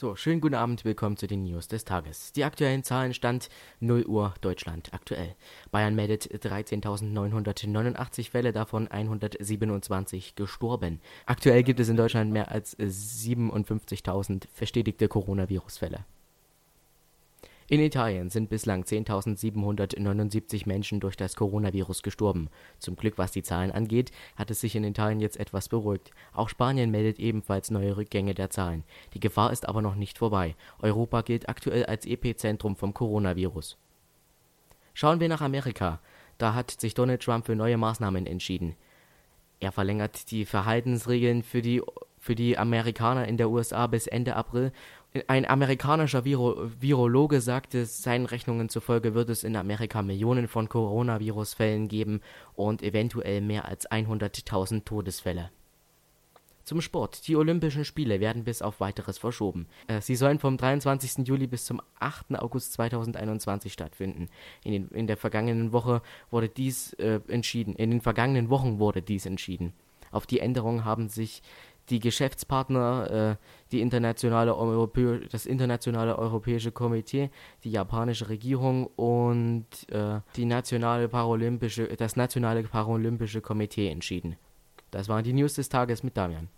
So, schönen guten Abend, willkommen zu den News des Tages. Die aktuellen Zahlen stand 0 Uhr Deutschland aktuell. Bayern meldet 13.989 Fälle, davon 127 gestorben. Aktuell gibt es in Deutschland mehr als 57.000 verstetigte Coronavirus-Fälle. In Italien sind bislang 10.779 Menschen durch das Coronavirus gestorben. Zum Glück, was die Zahlen angeht, hat es sich in Italien jetzt etwas beruhigt. Auch Spanien meldet ebenfalls neue Rückgänge der Zahlen. Die Gefahr ist aber noch nicht vorbei. Europa gilt aktuell als Epizentrum vom Coronavirus. Schauen wir nach Amerika. Da hat sich Donald Trump für neue Maßnahmen entschieden. Er verlängert die Verhaltensregeln für die, für die Amerikaner in der USA bis Ende April ein amerikanischer Viro Virologe sagte, seinen Rechnungen zufolge wird es in Amerika Millionen von Coronavirus-Fällen geben und eventuell mehr als 100.000 Todesfälle. Zum Sport. Die Olympischen Spiele werden bis auf weiteres verschoben. Äh, sie sollen vom 23. Juli bis zum 8. August 2021 stattfinden. In, den, in der vergangenen Woche wurde dies äh, entschieden. In den vergangenen Wochen wurde dies entschieden. Auf die Änderung haben sich die Geschäftspartner, äh, die internationale Europä das internationale europäische Komitee, die japanische Regierung und äh, die nationale paralympische, das nationale paralympische Komitee entschieden. Das waren die News des Tages mit Damian.